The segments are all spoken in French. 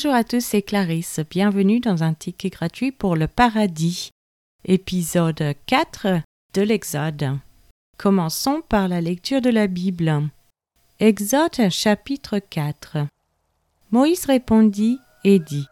Bonjour à tous, c'est Clarisse. Bienvenue dans un ticket gratuit pour le paradis. Épisode 4 de l'Exode. Commençons par la lecture de la Bible. Exode chapitre 4. Moïse répondit et dit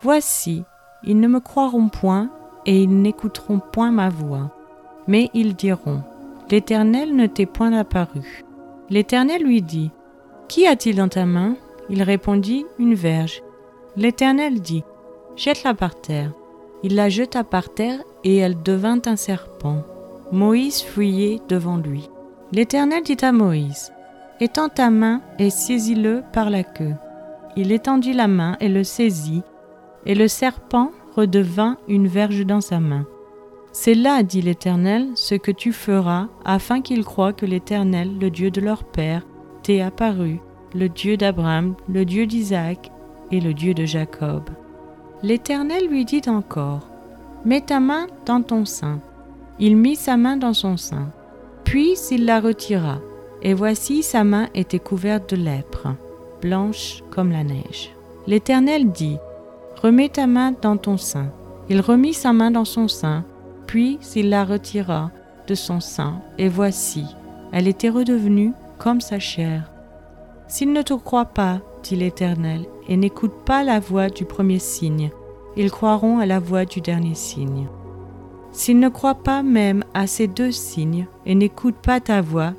Voici, ils ne me croiront point et ils n'écouteront point ma voix. Mais ils diront L'Éternel ne t'est point apparu. L'Éternel lui dit Qu'y a-t-il dans ta main? Il répondit Une verge. L'Éternel dit Jette-la par terre. Il la jeta par terre et elle devint un serpent. Moïse fuyait devant lui. L'Éternel dit à Moïse Étends ta main et saisis-le par la queue. Il étendit la main et le saisit, et le serpent redevint une verge dans sa main. C'est là, dit l'Éternel, ce que tu feras, afin qu'ils croient que l'Éternel, le Dieu de leur Père, t'est apparu, le Dieu d'Abraham, le Dieu d'Isaac et le Dieu de Jacob. L'Éternel lui dit encore, Mets ta main dans ton sein. Il mit sa main dans son sein. Puis il la retira, et voici sa main était couverte de lèpre, blanche comme la neige. L'Éternel dit, Remets ta main dans ton sein. Il remit sa main dans son sein, puis il la retira de son sein, et voici, elle était redevenue comme sa chair. S'ils ne te croient pas, dit l'Éternel, et n'écoutent pas la voix du premier signe, ils croiront à la voix du dernier signe. S'ils ne croient pas même à ces deux signes et n'écoutent pas ta voix,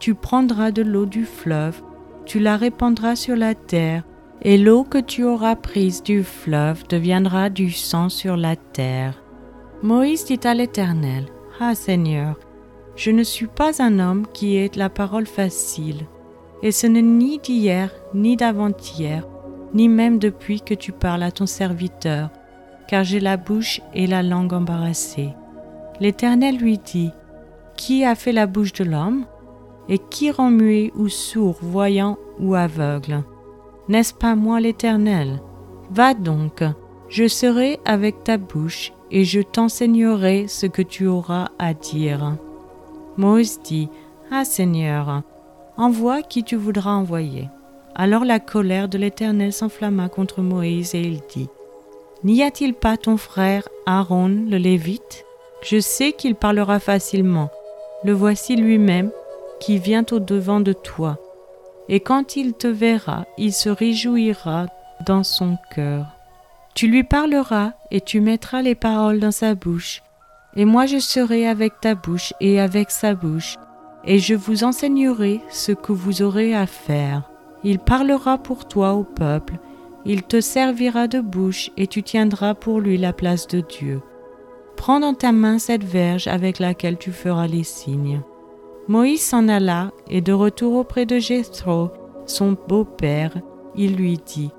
tu prendras de l'eau du fleuve, tu la répandras sur la terre, et l'eau que tu auras prise du fleuve deviendra du sang sur la terre. Moïse dit à l'Éternel, Ah Seigneur, je ne suis pas un homme qui ait la parole facile et ce n'est ni d'hier, ni d'avant-hier, ni même depuis que tu parles à ton serviteur, car j'ai la bouche et la langue embarrassées. L'Éternel lui dit, Qui a fait la bouche de l'homme? Et qui rend muet ou sourd, voyant ou aveugle? N'est-ce pas moi l'Éternel? Va donc, je serai avec ta bouche, et je t'enseignerai ce que tu auras à dire. Moïse dit, Ah Seigneur, Envoie qui tu voudras envoyer. Alors la colère de l'Éternel s'enflamma contre Moïse et il dit, N'y a-t-il pas ton frère Aaron le Lévite? Je sais qu'il parlera facilement. Le voici lui-même qui vient au-devant de toi. Et quand il te verra, il se réjouira dans son cœur. Tu lui parleras et tu mettras les paroles dans sa bouche. Et moi je serai avec ta bouche et avec sa bouche, et je vous enseignerai ce que vous aurez à faire. Il parlera pour toi au peuple, il te servira de bouche et tu tiendras pour lui la place de Dieu. Prends dans ta main cette verge avec laquelle tu feras les signes. Moïse s'en alla et de retour auprès de Jéthro, son beau-père, il lui dit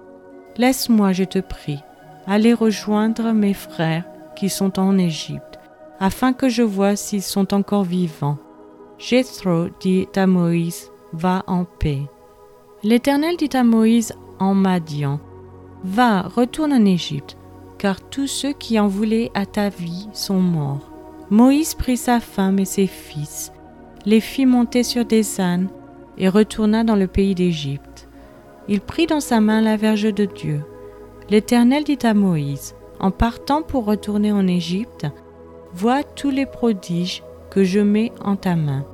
Laisse-moi, je te prie, aller rejoindre mes frères qui sont en Égypte, afin que je voie s'ils sont encore vivants Jéthro dit à Moïse, Va en paix. L'Éternel dit à Moïse en Madian, Va, retourne en Égypte, car tous ceux qui en voulaient à ta vie sont morts. Moïse prit sa femme et ses fils, les fit monter sur des ânes, et retourna dans le pays d'Égypte. Il prit dans sa main la verge de Dieu. L'Éternel dit à Moïse, En partant pour retourner en Égypte, vois tous les prodiges que je mets en ta main.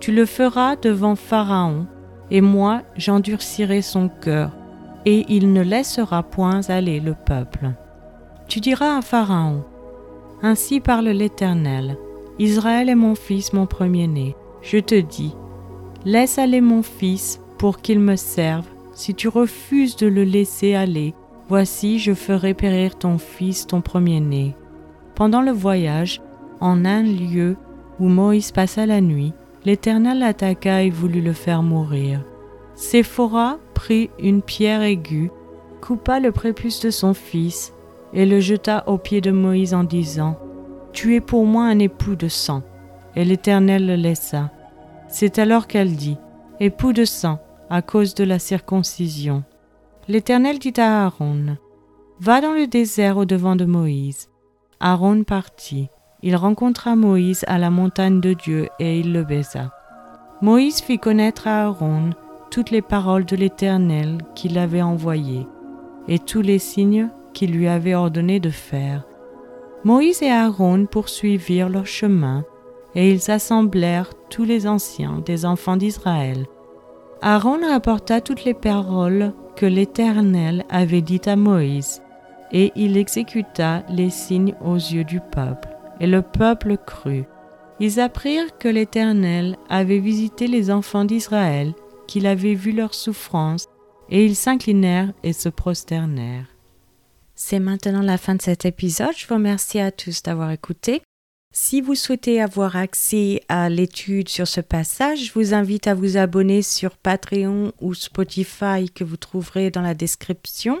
Tu le feras devant Pharaon, et moi j'endurcirai son cœur, et il ne laissera point aller le peuple. Tu diras à Pharaon, Ainsi parle l'Éternel, Israël est mon fils, mon premier-né. Je te dis, laisse aller mon fils pour qu'il me serve. Si tu refuses de le laisser aller, voici je ferai périr ton fils, ton premier-né. Pendant le voyage, en un lieu où Moïse passa la nuit, l'Éternel l'attaqua et voulut le faire mourir. Séphora prit une pierre aiguë, coupa le prépuce de son fils, et le jeta aux pieds de Moïse en disant, Tu es pour moi un époux de sang. Et l'Éternel le laissa. C'est alors qu'elle dit, Époux de sang, à cause de la circoncision. L'Éternel dit à Aaron, Va dans le désert au devant de Moïse. Aaron partit il rencontra Moïse à la montagne de Dieu et il le baisa. Moïse fit connaître à Aaron toutes les paroles de l'Éternel qu'il avait envoyées. et tous les signes qu'il lui avait ordonné de faire. Moïse et Aaron poursuivirent leur chemin, et ils assemblèrent tous les anciens des enfants d'Israël. Aaron rapporta toutes les paroles que l'Éternel avait dites à Moïse, et il exécuta les signes aux yeux du peuple, et le peuple crut. Ils apprirent que l'Éternel avait visité les enfants d'Israël, qu'il avait vu leurs souffrances, et ils s'inclinèrent et se prosternèrent. C'est maintenant la fin de cet épisode. Je vous remercie à tous d'avoir écouté. Si vous souhaitez avoir accès à l'étude sur ce passage, je vous invite à vous abonner sur Patreon ou Spotify que vous trouverez dans la description.